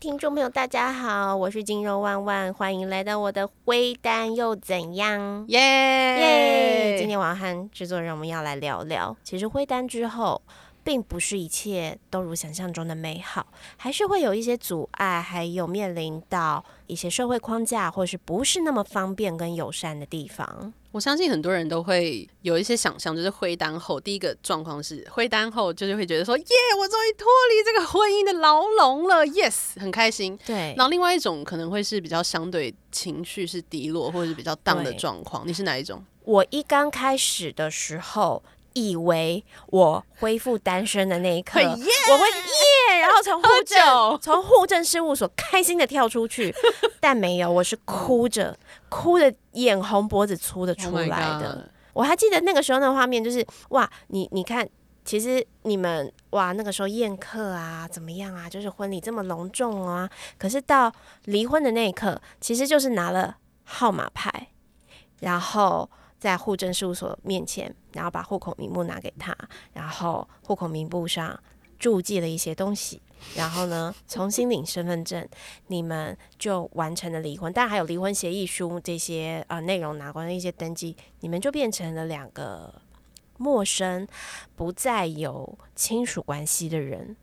听众朋友，大家好，我是金肉万万，欢迎来到我的灰单又怎样？耶耶！今天我要和制作人我们要来聊聊，其实灰单之后，并不是一切都如想象中的美好，还是会有一些阻碍，还有面临到一些社会框架，或是不是那么方便跟友善的地方。我相信很多人都会有一些想象，就是灰单后第一个状况是灰单后，就是会觉得说，耶，我终于脱离这个婚姻的牢笼了，yes，很开心。对，然后另外一种可能会是比较相对情绪是低落或者是比较荡的状况，你是哪一种？我一刚开始的时候。以为我恢复单身的那一刻，我会耶，然后从户政从户政事务所开心的跳出去，但没有，我是哭着哭的眼红脖子粗的出来的。我还记得那个时候的画面，就是哇，你你看，其实你们哇那个时候宴客啊怎么样啊，就是婚礼这么隆重啊，可是到离婚的那一刻，其实就是拿了号码牌，然后。在户政事务所面前，然后把户口名簿拿给他，然后户口名簿上注记了一些东西，然后呢重新领身份证，你们就完成了离婚。但还有离婚协议书这些呃内容拿过来一些登记，你们就变成了两个陌生、不再有亲属关系的人。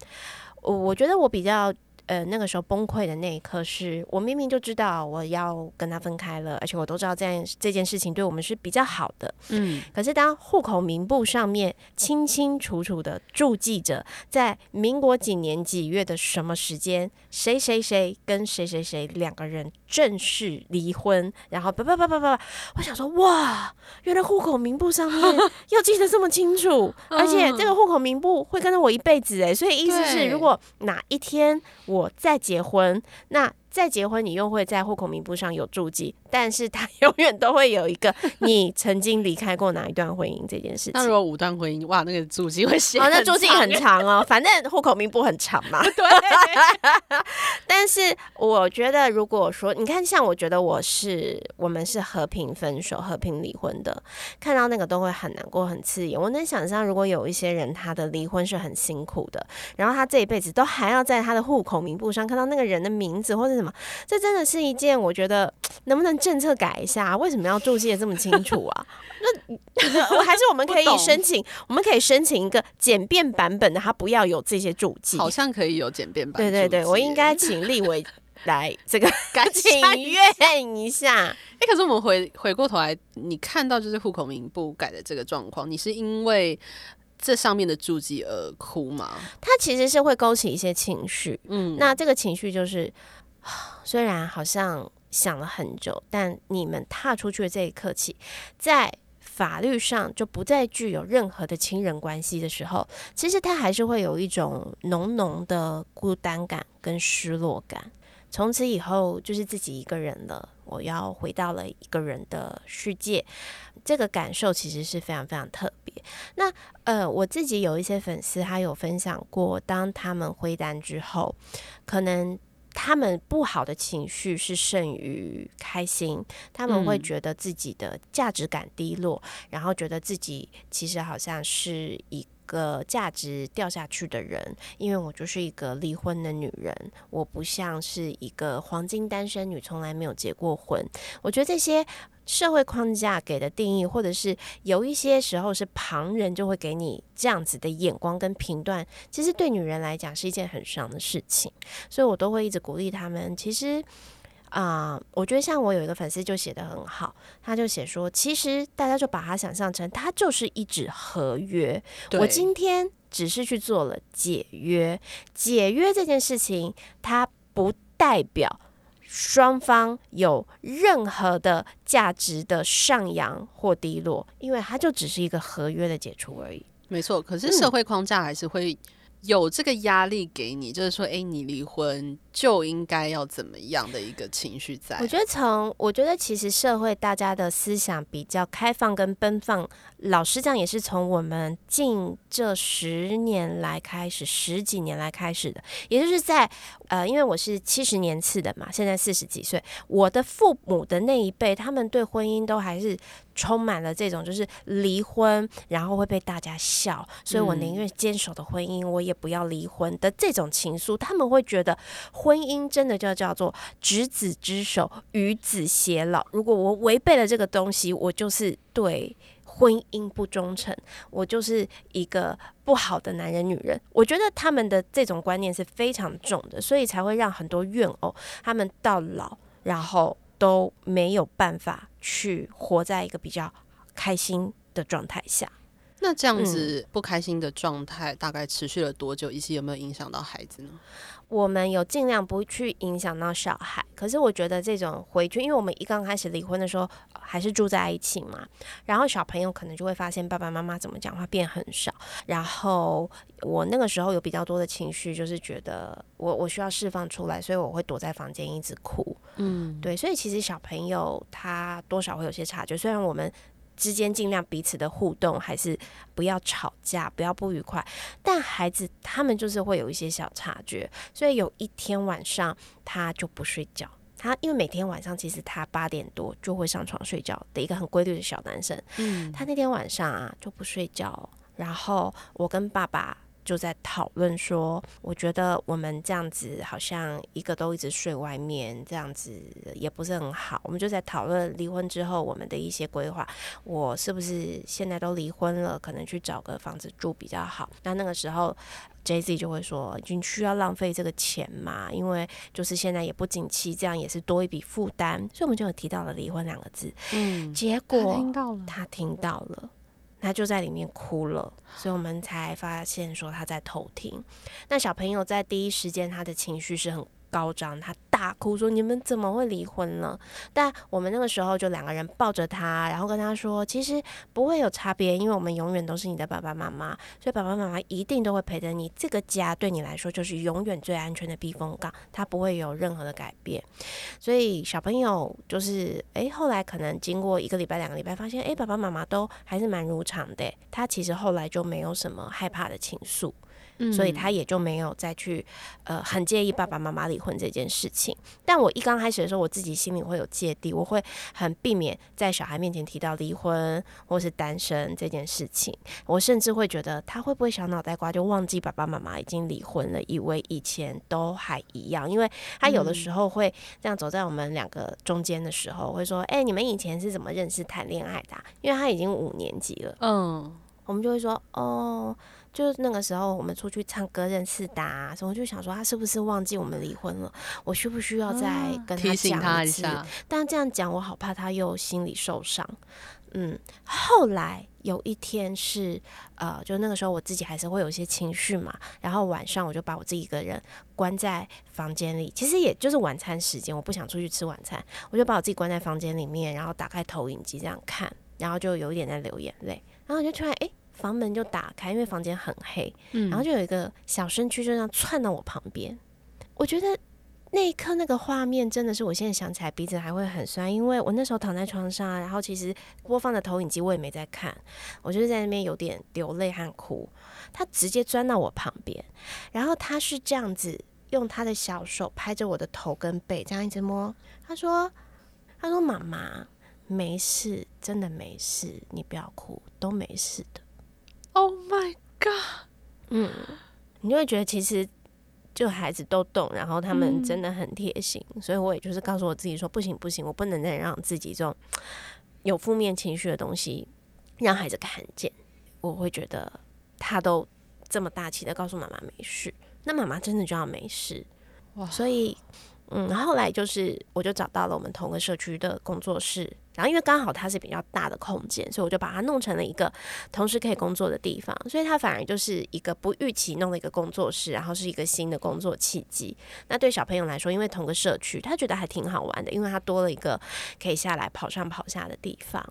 我我觉得我比较。呃，那个时候崩溃的那一刻，是我明明就知道我要跟他分开了，而且我都知道这件这件事情对我们是比较好的。嗯，可是当户口名簿上面清清楚楚的注记着，在民国几年几月的什么时间，谁谁谁跟谁谁谁两个人正式离婚，然后叭叭叭叭叭，我想说哇，原来户口名簿上面 要记得这么清楚，而且这个户口名簿会跟着我一辈子哎，所以意思是如果哪一天。我我再结婚，那。再结婚，你又会在户口名簿上有注记，但是他 永远都会有一个 你曾经离开过哪一段婚姻这件事情。那如果五段婚姻，哇，那个注记会写，哦，那注记很长哦，反正户口名簿很长嘛。对。但是我觉得，如果说你看，像我觉得我是我们是和平分手、和平离婚的，看到那个都会很难过、很刺眼。我能想象，如果有一些人他的离婚是很辛苦的，然后他这一辈子都还要在他的户口名簿上看到那个人的名字或者什么。这真的是一件，我觉得能不能政策改一下？为什么要注记的这么清楚啊？那 我还是我们可以申请，我们可以申请一个简便版本的，它不要有这些注记。好像可以有简便版。对对对，我应该请立委来 这个 赶紧愿一下。哎，可是我们回回过头来，你看到就是户口名簿改的这个状况，你是因为？这上面的注记而哭吗？它其实是会勾起一些情绪，嗯，那这个情绪就是，虽然好像想了很久，但你们踏出去的这一刻起，在法律上就不再具有任何的亲人关系的时候，其实他还是会有一种浓浓的孤单感跟失落感。从此以后就是自己一个人了，我要回到了一个人的世界，这个感受其实是非常非常特别。那呃，我自己有一些粉丝，他有分享过，当他们回单之后，可能他们不好的情绪是胜于开心，他们会觉得自己的价值感低落，然后觉得自己其实好像是一。个价值掉下去的人，因为我就是一个离婚的女人，我不像是一个黄金单身女，从来没有结过婚。我觉得这些社会框架给的定义，或者是有一些时候是旁人就会给你这样子的眼光跟评断，其实对女人来讲是一件很伤的事情。所以我都会一直鼓励他们，其实。啊，我觉得像我有一个粉丝就写的很好，他就写说，其实大家就把它想象成，它就是一纸合约。我今天只是去做了解约，解约这件事情，它不代表双方有任何的价值的上扬或低落，因为它就只是一个合约的解除而已。没错，可是社会框架还是会。有这个压力给你，就是说，哎，你离婚就应该要怎么样的一个情绪在？我觉得从，我觉得其实社会大家的思想比较开放跟奔放，老实讲也是从我们近这十年来开始，十几年来开始的，也就是在呃，因为我是七十年次的嘛，现在四十几岁，我的父母的那一辈，他们对婚姻都还是。充满了这种就是离婚，然后会被大家笑，所以我宁愿坚守的婚姻，我也不要离婚的这种情愫。他们会觉得婚姻真的就叫做执子之手，与子偕老。如果我违背了这个东西，我就是对婚姻不忠诚，我就是一个不好的男人、女人。我觉得他们的这种观念是非常重的，所以才会让很多怨偶他们到老，然后。都没有办法去活在一个比较开心的状态下。那这样子不开心的状态大概持续了多久？以及有没有影响到孩子呢？我们有尽量不去影响到小孩，可是我觉得这种回去，因为我们一刚开始离婚的时候还是住在一起嘛，然后小朋友可能就会发现爸爸妈妈怎么讲话变很少，然后我那个时候有比较多的情绪，就是觉得我我需要释放出来，所以我会躲在房间一直哭，嗯，对，所以其实小朋友他多少会有些察觉，虽然我们。之间尽量彼此的互动，还是不要吵架，不要不愉快。但孩子他们就是会有一些小察觉，所以有一天晚上他就不睡觉。他因为每天晚上其实他八点多就会上床睡觉的一个很规律的小男生。嗯，他那天晚上啊就不睡觉，然后我跟爸爸。就在讨论说，我觉得我们这样子好像一个都一直睡外面，这样子也不是很好。我们就在讨论离婚之后我们的一些规划。我是不是现在都离婚了，可能去找个房子住比较好？那那个时候，J Z 就会说，你需要浪费这个钱嘛？因为就是现在也不景气，这样也是多一笔负担。所以我们就有提到了离婚两个字。嗯，结果听到了，他听到了。他就在里面哭了，所以我们才发现说他在偷听。那小朋友在第一时间，他的情绪是很。高涨，他大哭说：“你们怎么会离婚了？”但我们那个时候就两个人抱着他，然后跟他说：“其实不会有差别，因为我们永远都是你的爸爸妈妈，所以爸爸妈妈一定都会陪着你。这个家对你来说就是永远最安全的避风港，它不会有任何的改变。”所以小朋友就是，诶，后来可能经过一个礼拜、两个礼拜，发现，诶，爸爸妈妈都还是蛮如常的。他其实后来就没有什么害怕的情愫。所以他也就没有再去，呃，很介意爸爸妈妈离婚这件事情。但我一刚开始的时候，我自己心里会有芥蒂，我会很避免在小孩面前提到离婚或是单身这件事情。我甚至会觉得他会不会小脑袋瓜就忘记爸爸妈妈已经离婚了，以为以前都还一样。因为他有的时候会这样走在我们两个中间的时候，会说：“哎，你们以前是怎么认识、谈恋爱的？”因为他已经五年级了。嗯，我们就会说：“哦。”就是那个时候，我们出去唱歌认识的，所以我就想说，他是不是忘记我们离婚了？我需不需要再跟他讲一次？但这样讲，我好怕他又心里受伤。嗯，后来有一天是，呃，就那个时候我自己还是会有一些情绪嘛，然后晚上我就把我自己一个人关在房间里，其实也就是晚餐时间，我不想出去吃晚餐，我就把我自己关在房间里面，然后打开投影机这样看，然后就有一点在流眼泪，然后就突然哎。房门就打开，因为房间很黑，然后就有一个小身躯就这样窜到我旁边。我觉得那一刻那个画面真的是，我现在想起来鼻子还会很酸，因为我那时候躺在床上，然后其实播放的投影机我也没在看，我就是在那边有点流泪和哭。他直接钻到我旁边，然后他是这样子用他的小手拍着我的头跟背，这样一直摸。他说：“他说妈妈没事，真的没事，你不要哭，都没事的。” Oh my god！嗯，你就会觉得其实就孩子都懂，然后他们真的很贴心，所以我也就是告诉我自己说，不行不行，我不能再让自己这种 有负面情绪的东西让孩子看见。我会觉得他都这么大气的告诉妈妈没事，那妈妈真的就要没事哇！所以。嗯，后来就是我就找到了我们同个社区的工作室，然后因为刚好它是比较大的空间，所以我就把它弄成了一个同时可以工作的地方，所以它反而就是一个不预期弄的一个工作室，然后是一个新的工作契机。那对小朋友来说，因为同个社区，他觉得还挺好玩的，因为他多了一个可以下来跑上跑下的地方。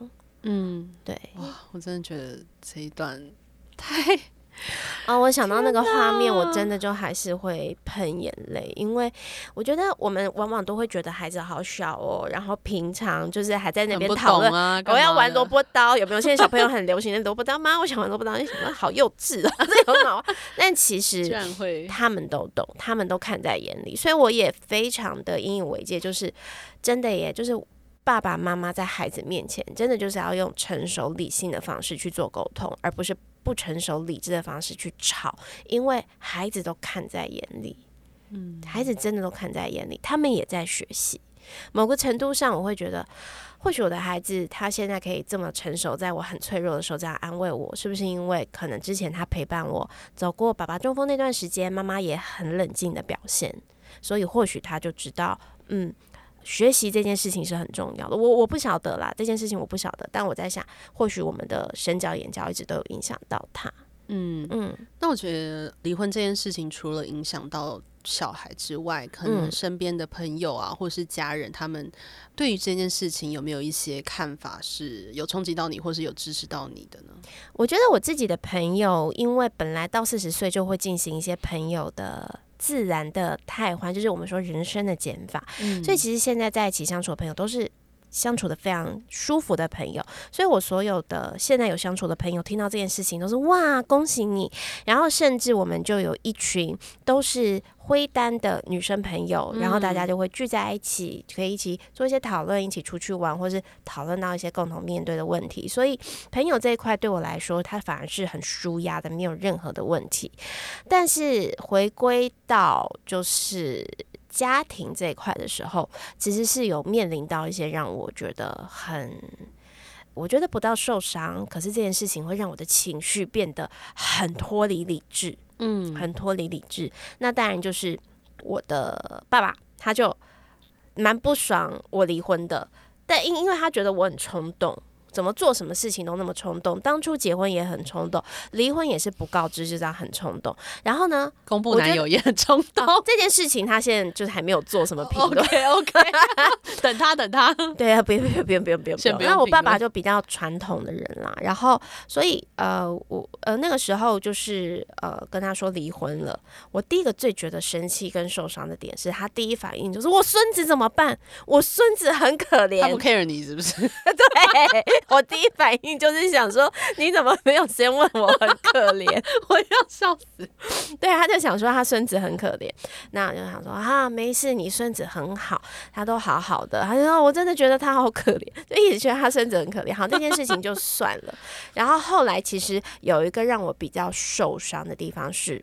嗯，对，哇，我真的觉得这一段太。啊，我想到那个画面，我真的就还是会喷眼泪，因为我觉得我们往往都会觉得孩子好小哦，然后平常就是还在那边讨论啊，我要玩萝卜刀，有没有？现在小朋友很流行的 萝卜刀吗？我想玩萝卜刀，你什么好幼稚啊，这有脑？但其实他们都懂，他们都看在眼里，所以我也非常的引以为戒，就是真的耶，就是爸爸妈妈在孩子面前，真的就是要用成熟理性的方式去做沟通，而不是不成熟理智的方式去吵，因为孩子都看在眼里，嗯，孩子真的都看在眼里，他们也在学习。某个程度上，我会觉得，或许我的孩子他现在可以这么成熟，在我很脆弱的时候这样安慰我，是不是因为可能之前他陪伴我走过爸爸中风那段时间，妈妈也很冷静的表现，所以或许他就知道，嗯。学习这件事情是很重要的，我我不晓得啦，这件事情我不晓得，但我在想，或许我们的身教言教一直都有影响到他。嗯嗯，那我觉得离婚这件事情，除了影响到小孩之外，可能身边的朋友啊，或是家人，他们对于这件事情有没有一些看法，是有冲击到你，或是有支持到你的呢？我觉得我自己的朋友，因为本来到四十岁就会进行一些朋友的。自然的太欢，就是我们说人生的减法。所以其实现在在一起相处的朋友都是相处的非常舒服的朋友。所以我所有的现在有相处的朋友，听到这件事情都是哇，恭喜你！然后甚至我们就有一群都是。灰单的女生朋友，然后大家就会聚在一起，可以一起做一些讨论，一起出去玩，或是讨论到一些共同面对的问题。所以朋友这一块对我来说，它反而是很舒压的，没有任何的问题。但是回归到就是家庭这一块的时候，其实是有面临到一些让我觉得很，我觉得不到受伤，可是这件事情会让我的情绪变得很脱离理智。嗯，很脱离理智。那当然就是我的爸爸，他就蛮不爽我离婚的，但因因为他觉得我很冲动。怎么做什么事情都那么冲动，当初结婚也很冲动，离婚也是不告知就这样很冲动。然后呢，公布男友也很冲动。这件事情他现在就是还没有做什么 评论。OK OK，等他等他。对啊，不用不用不用不用不用。因为我爸爸就比较传统的人啦，然后所以呃我呃那个时候就是呃跟他说离婚了，我第一个最觉得生气跟受伤的点是他第一反应就是我孙子怎么办？我孙子很可怜。他不 care 你是不是？对。我第一反应就是想说，你怎么没有先问我很可怜？我要笑死。对，他就想说他孙子很可怜，那我就想说啊，没事，你孙子很好，他都好好的。他就说我真的觉得他好可怜，就一直觉得他孙子很可怜。好，这件事情就算了。然后后来其实有一个让我比较受伤的地方是。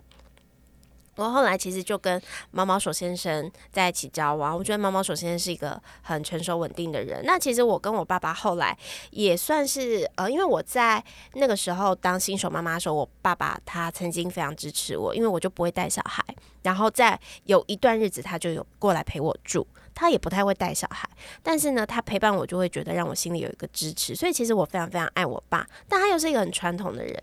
我后来其实就跟毛毛手先生在一起交往，我觉得毛毛手先生是一个很成熟稳定的人。那其实我跟我爸爸后来也算是呃，因为我在那个时候当新手妈妈的时候，我爸爸他曾经非常支持我，因为我就不会带小孩，然后在有一段日子他就有过来陪我住。他也不太会带小孩，但是呢，他陪伴我就会觉得让我心里有一个支持，所以其实我非常非常爱我爸，但他又是一个很传统的人，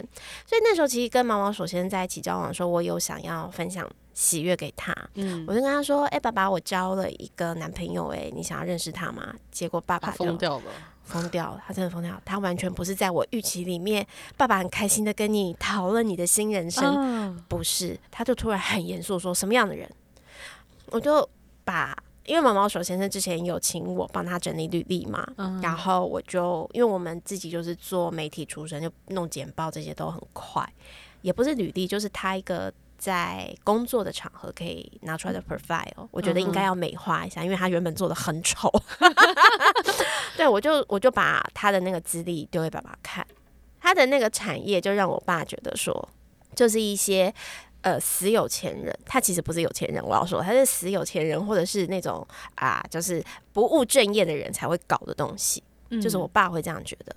所以那时候其实跟毛毛首先在一起交往的时候，我有想要分享喜悦给他，嗯，我就跟他说，哎，爸爸，我交了一个男朋友，哎，你想要认识他吗？结果爸爸疯掉了，疯掉了，他真的疯掉，他完全不是在我预期里面，爸爸很开心的跟你讨论你的新人生，不是，他就突然很严肃说，什么样的人？我就把。因为毛毛手先生之前有请我帮他整理履历嘛，然后我就因为我们自己就是做媒体出身，就弄简报这些都很快，也不是履历，就是他一个在工作的场合可以拿出来的 profile，我觉得应该要美化一下，因为他原本做的很丑。对，我就我就把他的那个资历丢给爸爸看，他的那个产业就让我爸觉得说，就是一些。呃，死有钱人，他其实不是有钱人，我要说他是死有钱人，或者是那种啊，就是不务正业的人才会搞的东西，就是我爸会这样觉得。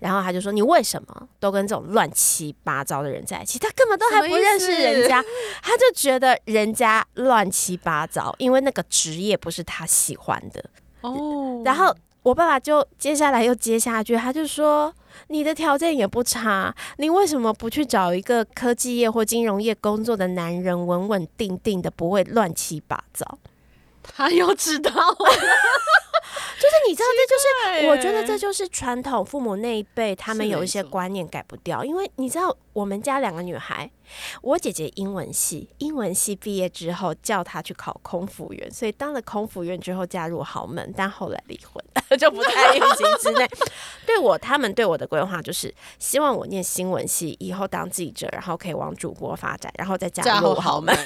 然后他就说：“你为什么都跟这种乱七八糟的人在一起？他根本都还不认识人家，他就觉得人家乱七八糟，因为那个职业不是他喜欢的。”哦，然后我爸爸就接下来又接下去，他就说。你的条件也不差，你为什么不去找一个科技业或金融业工作的男人，稳稳定定的，不会乱七八糟？他又知道了。就是你知道，这就是我觉得这就是传统父母那一辈，他们有一些观念改不掉。因为你知道，我们家两个女孩，我姐姐英文系，英文系毕业之后叫她去考空服员，所以当了空服员之后嫁入豪门，但后来离婚，就不在预期之内。对我，他们对我的规划就是希望我念新闻系，以后当记者，然后可以往主播发展，然后再嫁入豪门。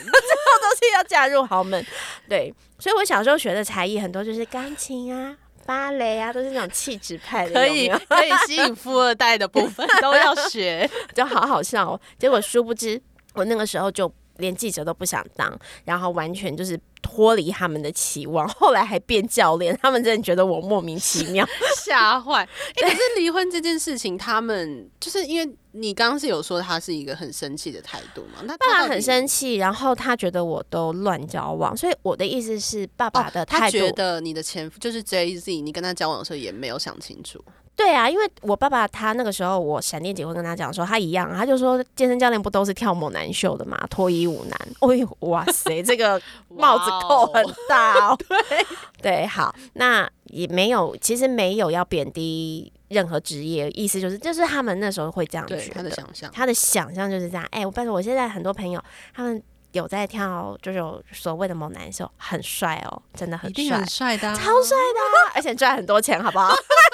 是 要嫁入豪门。对，所以我小时候学的才艺很多就是钢琴啊。芭蕾啊，都是那种气质派的，可以可以吸引富二代的部分都要 学，就好好笑哦。结果殊不知，我那个时候就。连记者都不想当，然后完全就是脱离他们的期望。后来还变教练，他们真的觉得我莫名其妙，吓坏。可是离婚这件事情，他们就是因为你刚刚是有说他是一个很生气的态度嘛？那爸爸很生气，然后他觉得我都乱交往，所以我的意思是，爸爸的态度，他觉得你的前夫就是 J Z，你跟他交往的时候也没有想清楚。对啊，因为我爸爸他那个时候，我闪电结婚跟他讲说，他一样，他就说健身教练不都是跳猛男秀的嘛，脱衣舞男。哎呦，哇塞，这个 帽子扣很大哦。对对，好，那也没有，其实没有要贬低任何职业，意思就是，就是他们那时候会这样觉得，他的想象，他的想象就是这样。哎，我拜托，我现在很多朋友他们。有在跳，就是有所谓的猛男秀，很帅哦，真的很帅，很帅的，超帅的，而且赚很多钱，好不好？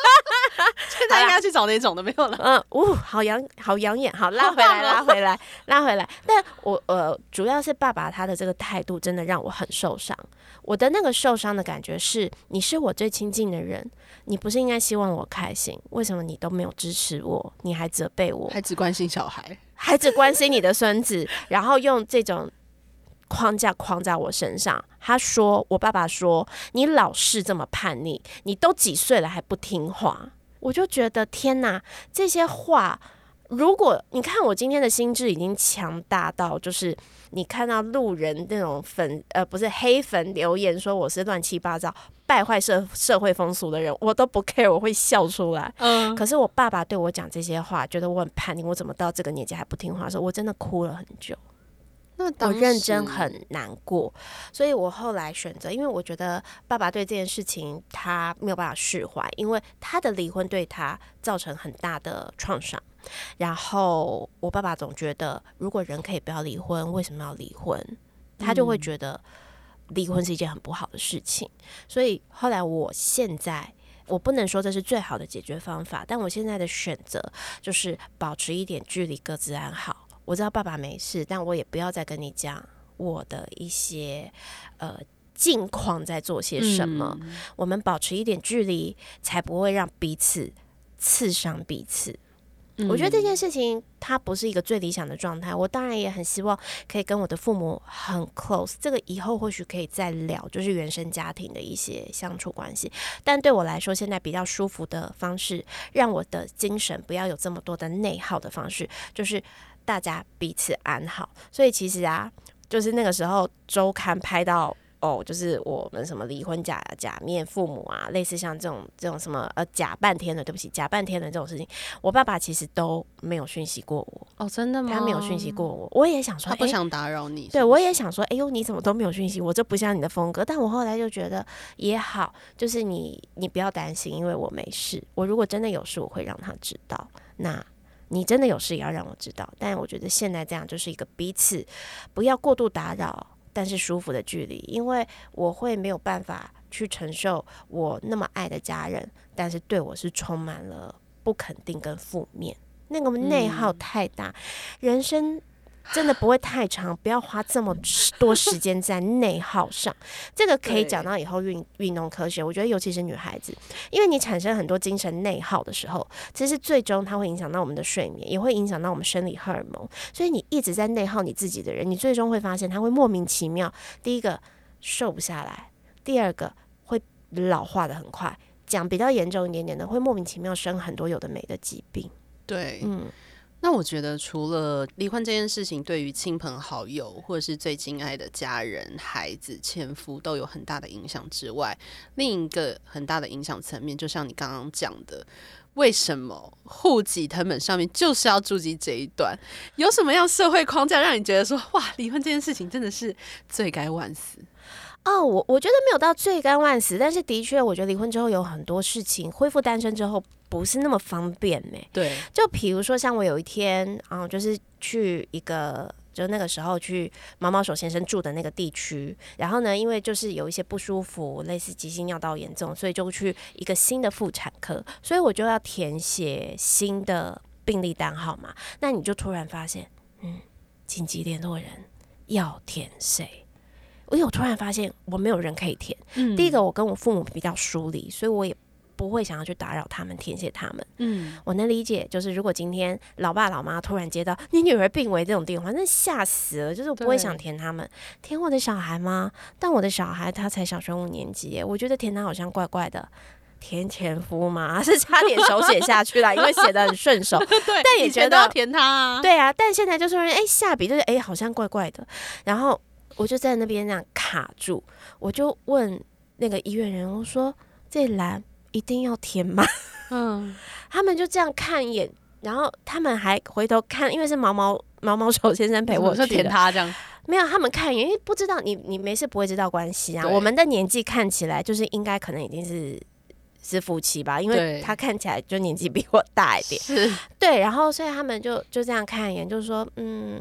现在应该去找那种的没有了。嗯，呜，好养，好养眼，好拉回来，拉回来，拉回来。但我呃，主要是爸爸他的这个态度真的让我很受伤。我的那个受伤的感觉是，你是我最亲近的人，你不是应该希望我开心？为什么你都没有支持我？你还责备我？还只关心小孩，还只关心你的孙子，然后用这种。框架框在我身上，他说：“我爸爸说你老是这么叛逆，你都几岁了还不听话。”我就觉得天哪，这些话，如果你看我今天的心智已经强大到，就是你看到路人那种粉呃不是黑粉留言说我是乱七八糟、败坏社社会风俗的人，我都不 care，我会笑出来。嗯，可是我爸爸对我讲这些话，觉得我很叛逆，我怎么到这个年纪还不听话的时候，我真的哭了很久。那我认真很难过，所以我后来选择，因为我觉得爸爸对这件事情他没有办法释怀，因为他的离婚对他造成很大的创伤。然后我爸爸总觉得，如果人可以不要离婚，为什么要离婚？他就会觉得离婚是一件很不好的事情。所以后来，我现在我不能说这是最好的解决方法，但我现在的选择就是保持一点距离，各自安好。我知道爸爸没事，但我也不要再跟你讲我的一些呃近况在做些什么。我们保持一点距离，才不会让彼此刺伤彼此。我觉得这件事情它不是一个最理想的状态。我当然也很希望可以跟我的父母很 close，这个以后或许可以再聊，就是原生家庭的一些相处关系。但对我来说，现在比较舒服的方式，让我的精神不要有这么多的内耗的方式，就是。大家彼此安好，所以其实啊，就是那个时候周刊拍到哦，就是我们什么离婚假假面父母啊，类似像这种这种什么呃假半天的，对不起，假半天的这种事情，我爸爸其实都没有讯息过我哦，真的吗？他没有讯息过我，我也想说他不想打扰你，对我也想说，哎呦，你怎么都没有讯息我，这不像你的风格。但我后来就觉得也好，就是你你不要担心，因为我没事，我如果真的有事，我会让他知道。那。你真的有事也要让我知道，但我觉得现在这样就是一个彼此不要过度打扰，但是舒服的距离，因为我会没有办法去承受我那么爱的家人，但是对我是充满了不肯定跟负面，那个内耗太大，人生。真的不会太长，不要花这么多时间在内耗上。这个可以讲到以后运运动科学。我觉得尤其是女孩子，因为你产生很多精神内耗的时候，其实最终它会影响到我们的睡眠，也会影响到我们生理荷尔蒙。所以你一直在内耗你自己的人，你最终会发现他会莫名其妙。第一个瘦不下来，第二个会老化的很快。讲比较严重一点点的，会莫名其妙生很多有的没的疾病。对，嗯。那我觉得，除了离婚这件事情，对于亲朋好友或者是最亲爱的家人、孩子、前夫都有很大的影响之外，另一个很大的影响层面，就像你刚刚讲的，为什么户籍成本上面就是要注记这一段？有什么样社会框架让你觉得说，哇，离婚这件事情真的是罪该万死？哦，我我觉得没有到罪该万死，但是的确，我觉得离婚之后有很多事情，恢复单身之后不是那么方便呢。对，就比如说像我有一天啊，就是去一个，就那个时候去毛毛手先生住的那个地区，然后呢，因为就是有一些不舒服，类似急性尿道严重，所以就去一个新的妇产科，所以我就要填写新的病历单号嘛。那你就突然发现，嗯，紧急联络人要填谁？因为我突然发现我没有人可以填。第一个，我跟我父母比较疏离，所以我也不会想要去打扰他们，填写他们。嗯，我能理解，就是如果今天老爸老妈突然接到你女儿病危这种电话，那吓死了，就是我不会想填他们，填我的小孩吗？但我的小孩他才小学五年级，我觉得填他好像怪怪的。填前夫嘛，是差点手写下去了，因为写的很顺手。对，但也觉得要填他。对啊，但现在就是哎下笔就是哎好像怪怪的，然后我就在那边那样卡住，我就问那个医院人，我说这栏一定要填吗？嗯，他们就这样看一眼，然后他们还回头看，因为是毛毛毛毛手先生陪我去填他这样。没有，他们看一眼，因为不知道你你没事不会知道关系啊。我们的年纪看起来就是应该可能已经是。是夫妻吧，因为他看起来就年纪比我大一点，是。对，然后所以他们就就这样看一眼，就是说，嗯，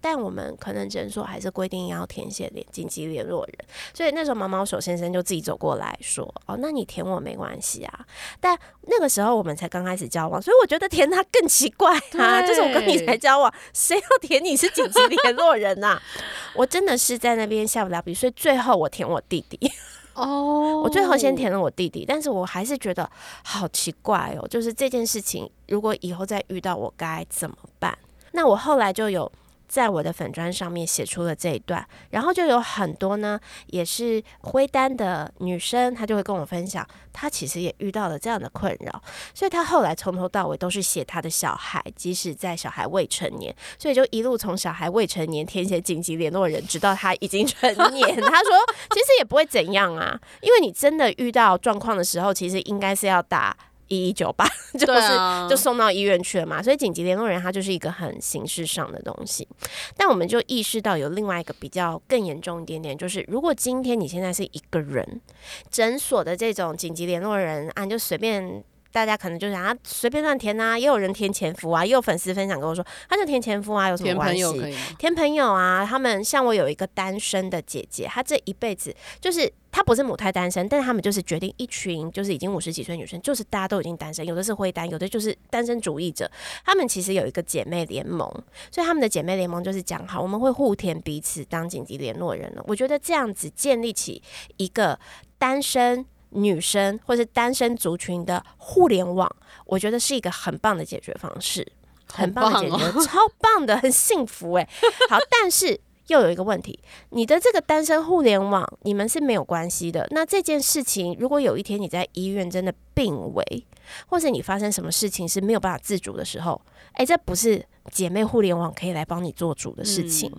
但我们可能诊所还是规定要填写联紧急联络人，所以那时候毛毛手先生就自己走过来说，哦，那你填我没关系啊，但那个时候我们才刚开始交往，所以我觉得填他更奇怪啊，就是我跟你才交往，谁要填你是紧急联络人呐？我真的是在那边下不了笔，所以最后我填我弟弟。哦，我最后先填了我弟弟，但是我还是觉得好奇怪哦，就是这件事情，如果以后再遇到我该怎么办？那我后来就有。在我的粉砖上面写出了这一段，然后就有很多呢，也是灰单的女生，她就会跟我分享，她其实也遇到了这样的困扰，所以她后来从头到尾都是写她的小孩，即使在小孩未成年，所以就一路从小孩未成年填写紧急联络人，直到他已经 成年。她说，其实也不会怎样啊，因为你真的遇到状况的时候，其实应该是要打。一一九八就是就送到医院去了嘛，所以紧急联络人他就是一个很形式上的东西。但我们就意识到有另外一个比较更严重一点点，就是如果今天你现在是一个人，诊所的这种紧急联络人啊，就随便大家可能就想啊随便乱填啊，也有人填前夫啊，也有粉丝分享跟我说，他就填前夫啊，有什么关系？填朋友啊，他们像我有一个单身的姐姐，她这一辈子就是。她不是母胎单身，但是他们就是决定一群就是已经五十几岁女生，就是大家都已经单身，有的是灰单，有的就是单身主义者。他们其实有一个姐妹联盟，所以他们的姐妹联盟就是讲好，我们会互填彼此当紧急联络人了。我觉得这样子建立起一个单身女生或是单身族群的互联网，我觉得是一个很棒的解决方式，很棒的解决，超棒的，很幸福哎。好，但是。又有一个问题，你的这个单身互联网，你们是没有关系的。那这件事情，如果有一天你在医院真的病危，或是你发生什么事情是没有办法自主的时候，哎，这不是姐妹互联网可以来帮你做主的事情。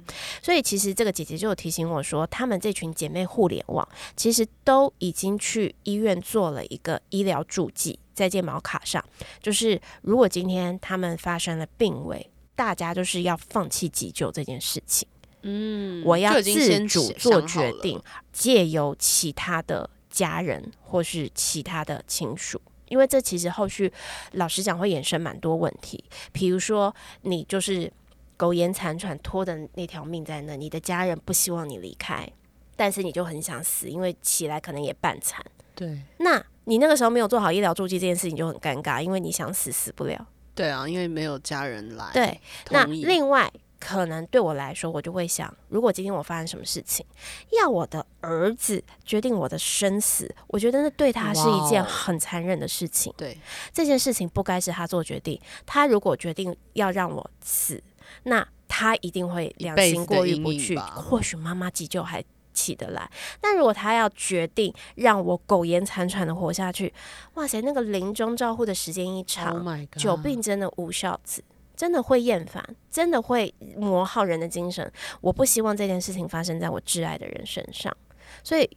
所以，其实这个姐姐就有提醒我说，他们这群姐妹互联网其实都已经去医院做了一个医疗助记在健保卡上，就是如果今天他们发生了病危，大家就是要放弃急救这件事情。嗯，我要自主做决定，借由其他的家人或是其他的亲属，因为这其实后续老实讲会衍生蛮多问题。比如说，你就是苟延残喘拖的那条命在那，你的家人不希望你离开，但是你就很想死，因为起来可能也半残。对，那你那个时候没有做好医疗助记这件事情就很尴尬，因为你想死死不了。对啊，因为没有家人来。对，那另外。可能对我来说，我就会想，如果今天我发生什么事情，要我的儿子决定我的生死，我觉得那对他是一件很残忍的事情。对，这件事情不该是他做决定。他如果决定要让我死，那他一定会良心过意不去。或许妈妈急救还起得来，但如果他要决定让我苟延残喘的活下去，哇塞，那个临终照护的时间一长，久病真的无孝子。真的会厌烦，真的会磨耗人的精神。我不希望这件事情发生在我挚爱的人身上，所以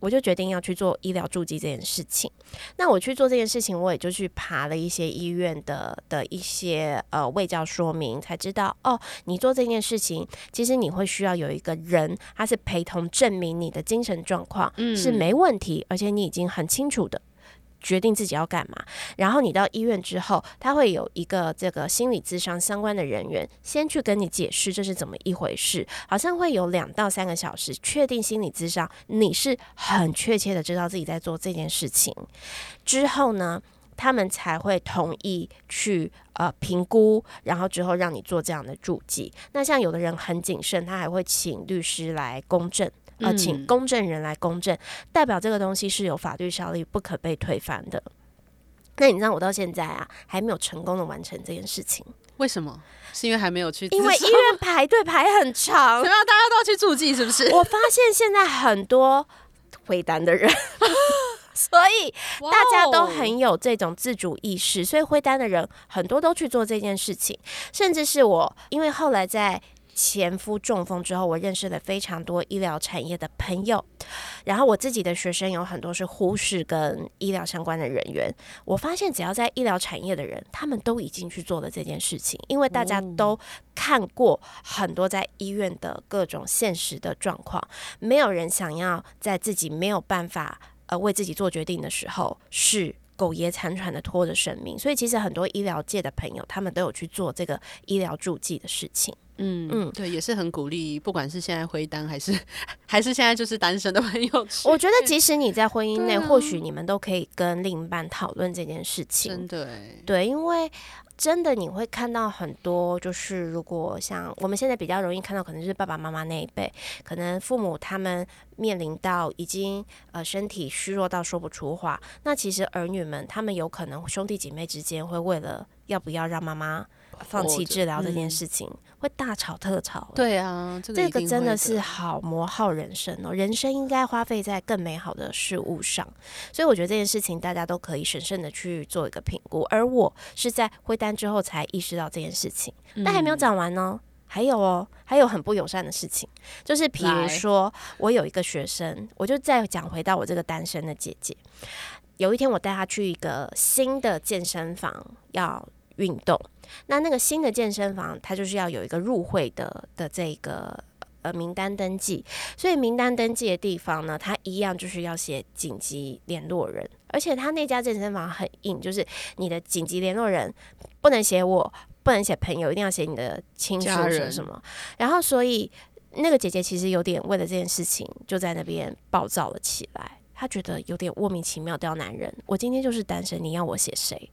我就决定要去做医疗助记这件事情。那我去做这件事情，我也就去爬了一些医院的的一些呃卫教说明，才知道哦，你做这件事情，其实你会需要有一个人，他是陪同证明你的精神状况是没问题，而且你已经很清楚的。决定自己要干嘛，然后你到医院之后，他会有一个这个心理咨商相关的人员先去跟你解释这是怎么一回事，好像会有两到三个小时确定心理咨商，你是很确切的知道自己在做这件事情之后呢，他们才会同意去呃评估，然后之后让你做这样的注记。那像有的人很谨慎，他还会请律师来公证。呃，请公证人来公证，代表这个东西是有法律效力，不可被推翻的。那你知道我到现在啊，还没有成功的完成这件事情？为什么？是因为还没有去？因为医院排队排很长，怎么样？大家都要去注记，是不是？我发现现在很多回单的人，所以大家都很有这种自主意识，所以回单的人很多都去做这件事情，甚至是我，因为后来在。前夫中风之后，我认识了非常多医疗产业的朋友，然后我自己的学生有很多是护士跟医疗相关的人员。我发现，只要在医疗产业的人，他们都已经去做了这件事情，因为大家都看过很多在医院的各种现实的状况，没有人想要在自己没有办法呃为自己做决定的时候是。苟延残喘的拖着生命，所以其实很多医疗界的朋友，他们都有去做这个医疗助剂的事情。嗯嗯，对，也是很鼓励，不管是现在回单还是还是现在就是单身的朋友。我觉得，即使你在婚姻内，或许你们都可以跟另一半讨论这件事情。真的，对，因为。真的你会看到很多，就是如果像我们现在比较容易看到，可能是爸爸妈妈那一辈，可能父母他们面临到已经呃身体虚弱到说不出话，那其实儿女们他们有可能兄弟姐妹之间会为了要不要让妈妈。放弃治疗这件事情会大吵特吵。对啊，这个真的是好磨耗人生哦。人生应该花费在更美好的事物上，所以我觉得这件事情大家都可以审慎的去做一个评估。而我是在会单之后才意识到这件事情，但还没有讲完呢。还有哦，还有很不友善的事情，就是比如说我有一个学生，我就再讲回到我这个单身的姐姐。有一天我带她去一个新的健身房要。运动，那那个新的健身房，它就是要有一个入会的的这个呃名单登记，所以名单登记的地方呢，它一样就是要写紧急联络人，而且他那家健身房很硬，就是你的紧急联络人不能写我，不能写朋友，一定要写你的亲属什么什么。然后，所以那个姐姐其实有点为了这件事情，就在那边暴躁了起来。她觉得有点莫名其妙钓男人，我今天就是单身，你要我写谁？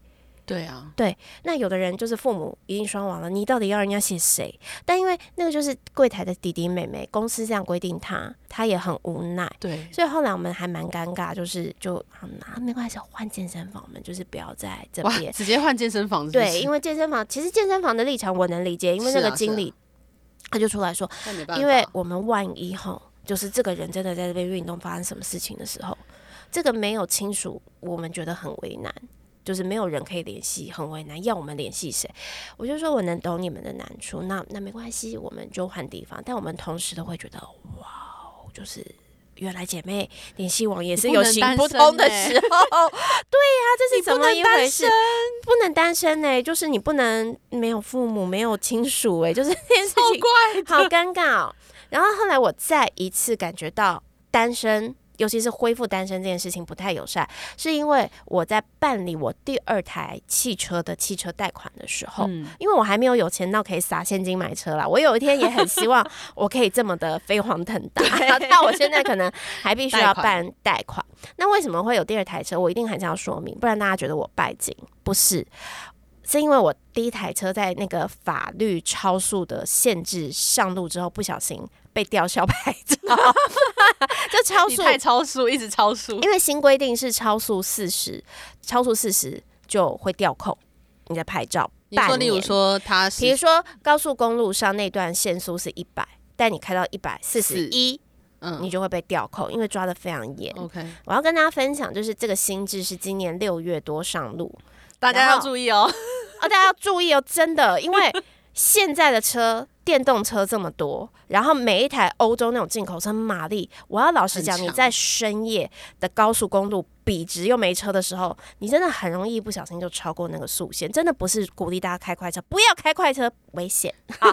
对啊，对，那有的人就是父母已经双亡了，你到底要人家写谁？但因为那个就是柜台的弟弟妹妹，公司这样规定他，他也很无奈。对，所以后来我们还蛮尴尬，就是就啊没关系，换健身房，我们就是不要在这边直接换健身房。对，因为健身房其实健身房的立场我能理解，因为那个经理他就出来说，因为我们万一哈，就是这个人真的在这边运动发生什么事情的时候，这个没有亲属，我们觉得很为难。就是没有人可以联系，很为难，要我们联系谁？我就说我能懂你们的难处，那那没关系，我们就换地方。但我们同时都会觉得，哇，就是原来姐妹联系网也是有行不通的时候。对呀，这是怎么一回事？不能单身呢，就是你不能没有父母，没有亲属，哎，就是这件事情好尴尬。然后后来我再一次感觉到单身。尤其是恢复单身这件事情不太友善，是因为我在办理我第二台汽车的汽车贷款的时候，因为我还没有有钱到可以撒现金买车啦。我有一天也很希望 我可以这么的飞黄腾达，但我现在可能还必须要办贷款。那为什么会有第二台车？我一定还是要说明，不然大家觉得我拜金。不是，是因为我第一台车在那个法律超速的限制上路之后，不小心。被吊销牌照，就超速太超速，一直超速。因为新规定是超速四十，超速四十就会吊扣你的牌照。你说，例如说，他比如说高速公路上那段限速是一百，但你开到一百四十一，嗯，你就会被吊扣，因为抓的非常严。OK，我要跟大家分享，就是这个新制是今年六月多上路，大家要注意哦。啊，大家要注意哦，真的，因为现在的车。电动车这么多，然后每一台欧洲那种进口车马力，我要老实讲，你在深夜的高速公路笔直又没车的时候，你真的很容易不小心就超过那个速限。真的不是鼓励大家开快车，不要开快车，危险 啊！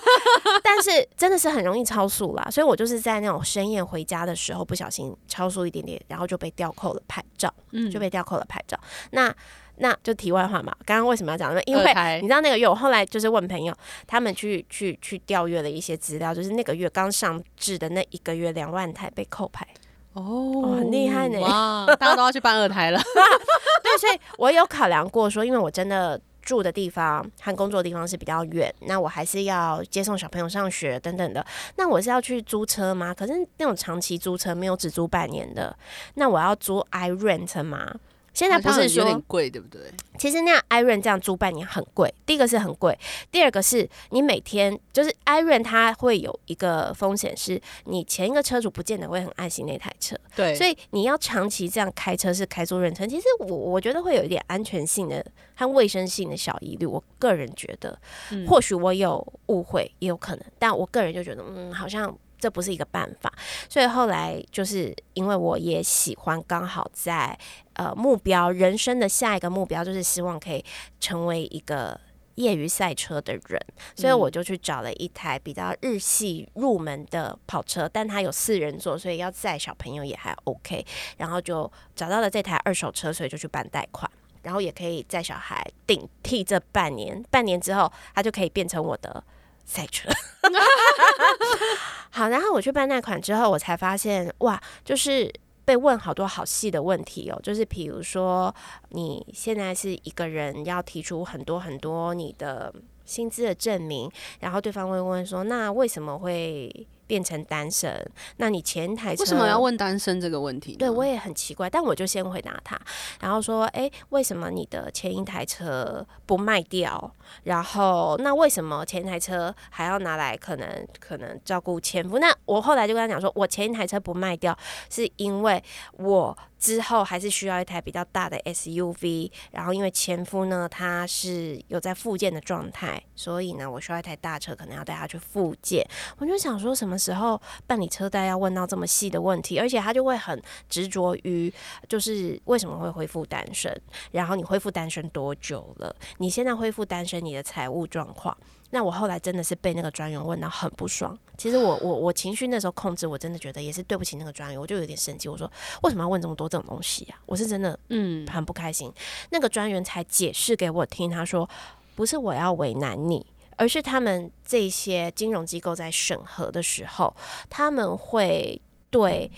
但是真的是很容易超速啦，所以我就是在那种深夜回家的时候不小心超速一点点，然后就被吊扣了牌照，嗯，就被吊扣了牌照。那那就题外话嘛，刚刚为什么要讲呢？因为你知道那个月，我后来就是问朋友，他们去去去调阅了一些资料，就是那个月刚上市的那一个月，两万台被扣牌，哦，很厉害呢，哇，大家都要去办二胎了。对，所以我有考量过说，因为我真的住的地方和工作的地方是比较远，那我还是要接送小朋友上学等等的。那我是要去租车吗？可是那种长期租车没有只租半年的，那我要租 i rent 吗？现在不是说有点贵，对不对？其实那样 i r o n 这样租半年很贵。第一个是很贵，第二个是你每天就是 i r o n 它会有一个风险，是你前一个车主不见得会很爱惜那台车。对，所以你要长期这样开车是开租认车，其实我我觉得会有一点安全性的和卫生性的小疑虑。我个人觉得，或许我有误会，也有可能，但我个人就觉得，嗯，好像。这不是一个办法，所以后来就是因为我也喜欢，刚好在呃目标人生的下一个目标就是希望可以成为一个业余赛车的人，所以我就去找了一台比较日系入门的跑车，但它有四人座，所以要载小朋友也还 OK，然后就找到了这台二手车，所以就去办贷款，然后也可以载小孩顶替这半年，半年之后他就可以变成我的。赛车，好，然后我去办贷款之后，我才发现哇，就是被问好多好细的问题哦，就是比如说你现在是一个人，要提出很多很多你的薪资的证明，然后对方会问说，那为什么会？变成单身，那你前台车为什么要问单身这个问题？对我也很奇怪，但我就先回答他，然后说：“哎，为什么你的前一台车不卖掉？然后那为什么前一台车还要拿来可能可能照顾前夫？那我后来就跟他讲说，我前一台车不卖掉，是因为我。”之后还是需要一台比较大的 SUV，然后因为前夫呢他是有在复健的状态，所以呢我需要一台大车，可能要带他去复健。我就想说什么时候办理车贷要问到这么细的问题，而且他就会很执着于就是为什么会恢复单身，然后你恢复单身多久了？你现在恢复单身，你的财务状况？那我后来真的是被那个专员问到很不爽。其实我我我情绪那时候控制，我真的觉得也是对不起那个专员，我就有点生气。我说为什么要问这么多这种东西啊？我是真的嗯很不开心。那个专员才解释给我听，他说不是我要为难你，而是他们这些金融机构在审核的时候，他们会对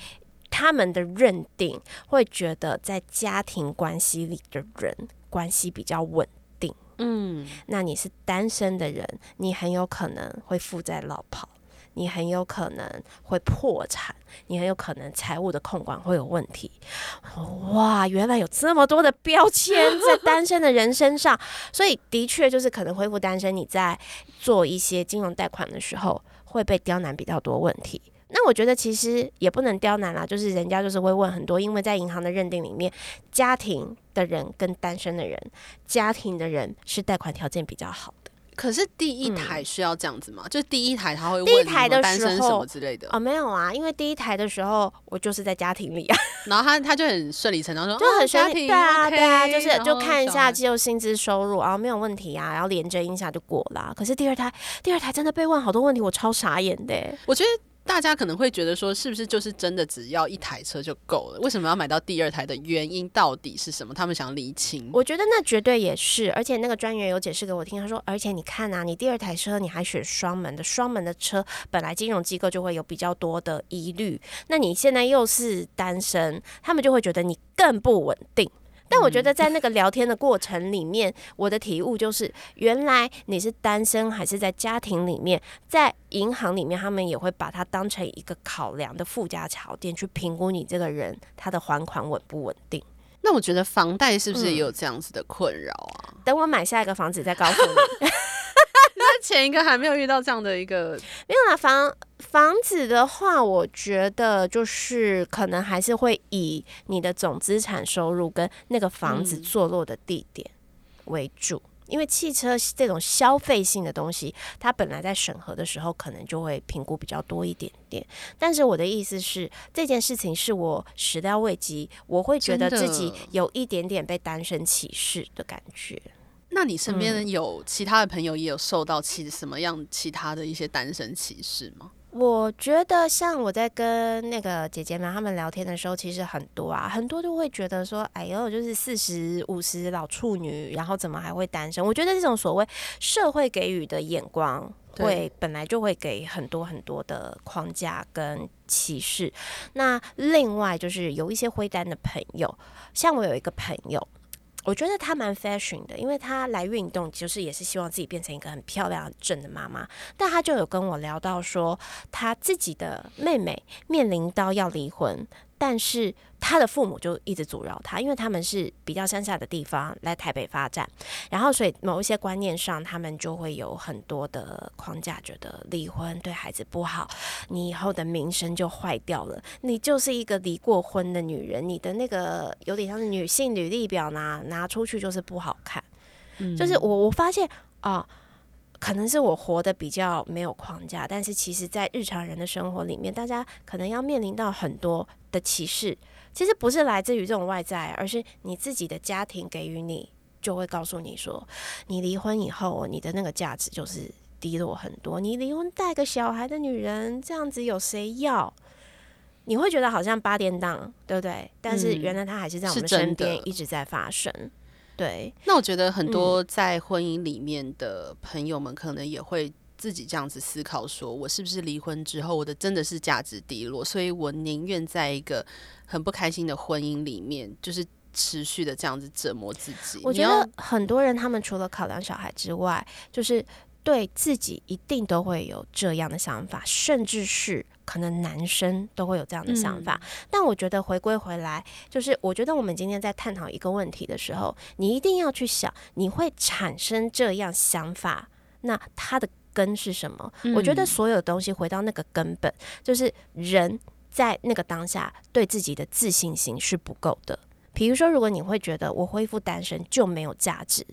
他们的认定会觉得在家庭关系里的人关系比较稳。嗯，那你是单身的人，你很有可能会负债老跑，你很有可能会破产，你很有可能财务的控管会有问题。哇，原来有这么多的标签在单身的人身上，所以的确就是可能恢复单身，你在做一些金融贷款的时候会被刁难比较多问题。那我觉得其实也不能刁难啦，就是人家就是会问很多，因为在银行的认定里面，家庭的人跟单身的人，家庭的人是贷款条件比较好的。可是第一台需要这样子吗？就第一台他会问台的单身什么之类的哦，没有啊，因为第一台的时候我就是在家庭里啊，然后他他就很顺理成章说就很家庭，对啊对啊，就是就看一下就薪资收入啊，没有问题啊，然后连着一下就过了。可是第二台第二台真的被问好多问题，我超傻眼的。我觉得。大家可能会觉得说，是不是就是真的只要一台车就够了？为什么要买到第二台的原因到底是什么？他们想理清。我觉得那绝对也是，而且那个专员有解释给我听，他说，而且你看啊，你第二台车你还选双门的，双门的车本来金融机构就会有比较多的疑虑，那你现在又是单身，他们就会觉得你更不稳定。但我觉得在那个聊天的过程里面，我的体悟就是，原来你是单身还是在家庭里面，在银行里面，他们也会把它当成一个考量的附加条件去评估你这个人他的还款稳不稳定。那我觉得房贷是不是也有这样子的困扰啊？等我买下一个房子再告诉你。那前一个还没有遇到这样的一个没有啦，房房子的话，我觉得就是可能还是会以你的总资产收入跟那个房子坐落的地点为主，因为汽车这种消费性的东西，它本来在审核的时候可能就会评估比较多一点点。但是我的意思是，这件事情是我始料未及，我会觉得自己有一点点被单身歧视的感觉。那你身边有其他的朋友也有受到其什么样其他的一些单身歧视吗？我觉得像我在跟那个姐姐们他们聊天的时候，其实很多啊，很多都会觉得说，哎呦，就是四十五十老处女，然后怎么还会单身？我觉得这种所谓社会给予的眼光，会本来就会给很多很多的框架跟歧视。那另外就是有一些灰单的朋友，像我有一个朋友。我觉得她蛮 fashion 的，因为她来运动就是也是希望自己变成一个很漂亮、正的妈妈。但她就有跟我聊到说，她自己的妹妹面临到要离婚。但是他的父母就一直阻挠他，因为他们是比较乡下的地方来台北发展，然后所以某一些观念上，他们就会有很多的框架，觉得离婚对孩子不好，你以后的名声就坏掉了，你就是一个离过婚的女人，你的那个有点像是女性履历表拿拿出去就是不好看，就是我我发现啊。可能是我活得比较没有框架，但是其实，在日常人的生活里面，大家可能要面临到很多的歧视。其实不是来自于这种外在，而是你自己的家庭给予你，就会告诉你说，你离婚以后，你的那个价值就是低落很多。你离婚带个小孩的女人，这样子有谁要？你会觉得好像八点档，对不对？但是原来他还是在我们身边一直在发生。对，那我觉得很多在婚姻里面的朋友们，可能也会自己这样子思考：，说我是不是离婚之后，我的真的是价值低落，所以我宁愿在一个很不开心的婚姻里面，就是持续的这样子折磨自己。我觉得很多人他们除了考量小孩之外，就是对自己一定都会有这样的想法，甚至是。可能男生都会有这样的想法，但我觉得回归回来，就是我觉得我们今天在探讨一个问题的时候，你一定要去想，你会产生这样想法，那它的根是什么？我觉得所有东西回到那个根本，就是人在那个当下对自己的自信心是不够的。比如说，如果你会觉得我恢复单身就没有价值。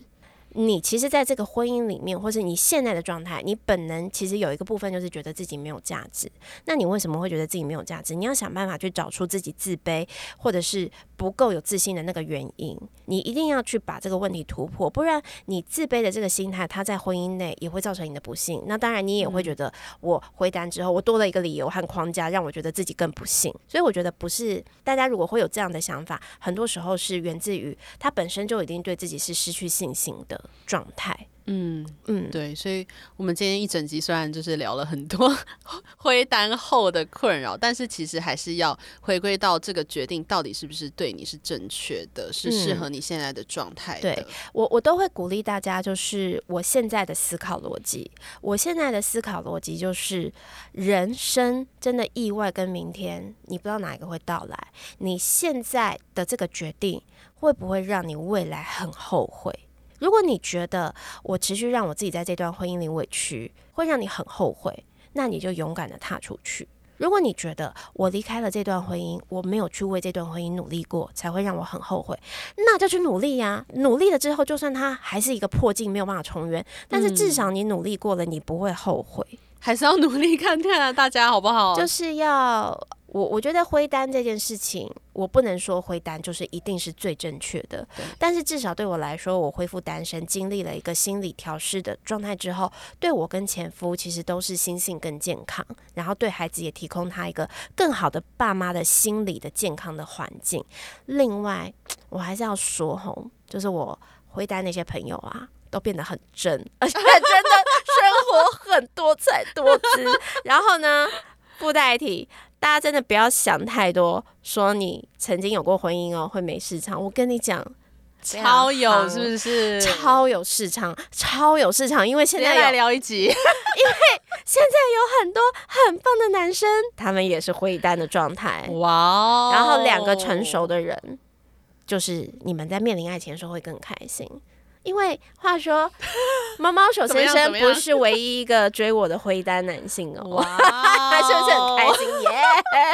你其实，在这个婚姻里面，或是你现在的状态，你本能其实有一个部分就是觉得自己没有价值。那你为什么会觉得自己没有价值？你要想办法去找出自己自卑或者是不够有自信的那个原因。你一定要去把这个问题突破，不然你自卑的这个心态，它在婚姻内也会造成你的不幸。那当然，你也会觉得我回单之后，我多了一个理由和框架，让我觉得自己更不幸。所以我觉得不是大家如果会有这样的想法，很多时候是源自于他本身就已经对自己是失去信心的。状态。嗯嗯，对，所以我们今天一整集虽然就是聊了很多 灰单后的困扰，但是其实还是要回归到这个决定到底是不是对你是正确的，是适合你现在的状态。对我，我都会鼓励大家，就是我现在的思考逻辑，我现在的思考逻辑就是，人生真的意外跟明天你不知道哪一个会到来，你现在的这个决定会不会让你未来很后悔？如果你觉得我持续让我自己在这段婚姻里委屈，会让你很后悔，那你就勇敢的踏出去。如果你觉得我离开了这段婚姻，我没有去为这段婚姻努力过，才会让我很后悔，那就去努力呀！努力了之后，就算它还是一个破镜，没有办法重圆，但是至少你努力过了，你不会后悔。还是要努力看看啊，大家好不好？就是要。我我觉得灰单这件事情，我不能说灰单就是一定是最正确的，但是至少对我来说，我恢复单身，经历了一个心理调试的状态之后，对我跟前夫其实都是心性更健康，然后对孩子也提供他一个更好的爸妈的心理的健康的环境。另外，我还是要说吼，就是我灰单那些朋友啊，都变得很真，而且真的生活很多彩多姿。然后呢，附带一提。大家真的不要想太多，说你曾经有过婚姻哦，会没市场。我跟你讲，超有是不是？超有市场，超有市场。因为现在来聊一集，因为现在有很多很棒的男生，他们也是灰单的状态。哇！然后两个成熟的人，就是你们在面临爱情的时候会更开心。因为话说，猫猫手先生不是唯一一个追我的灰单男性哦，他是不是很开心耶？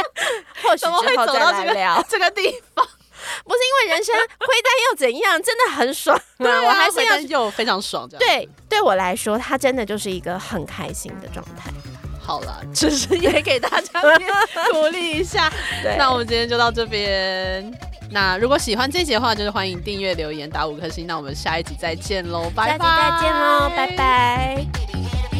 或许之后再来聊这个地方，不是因为人生灰单又怎样？真的很爽啊！我还是要又非常爽，对对我来说，他真的就是一个很开心的状态。好了，只是也给大家 鼓励一下。那我们今天就到这边。那如果喜欢这集的话，就是欢迎订阅、留言、打五颗星。那我们下一集再见喽，拜拜！下集再见喽，拜拜。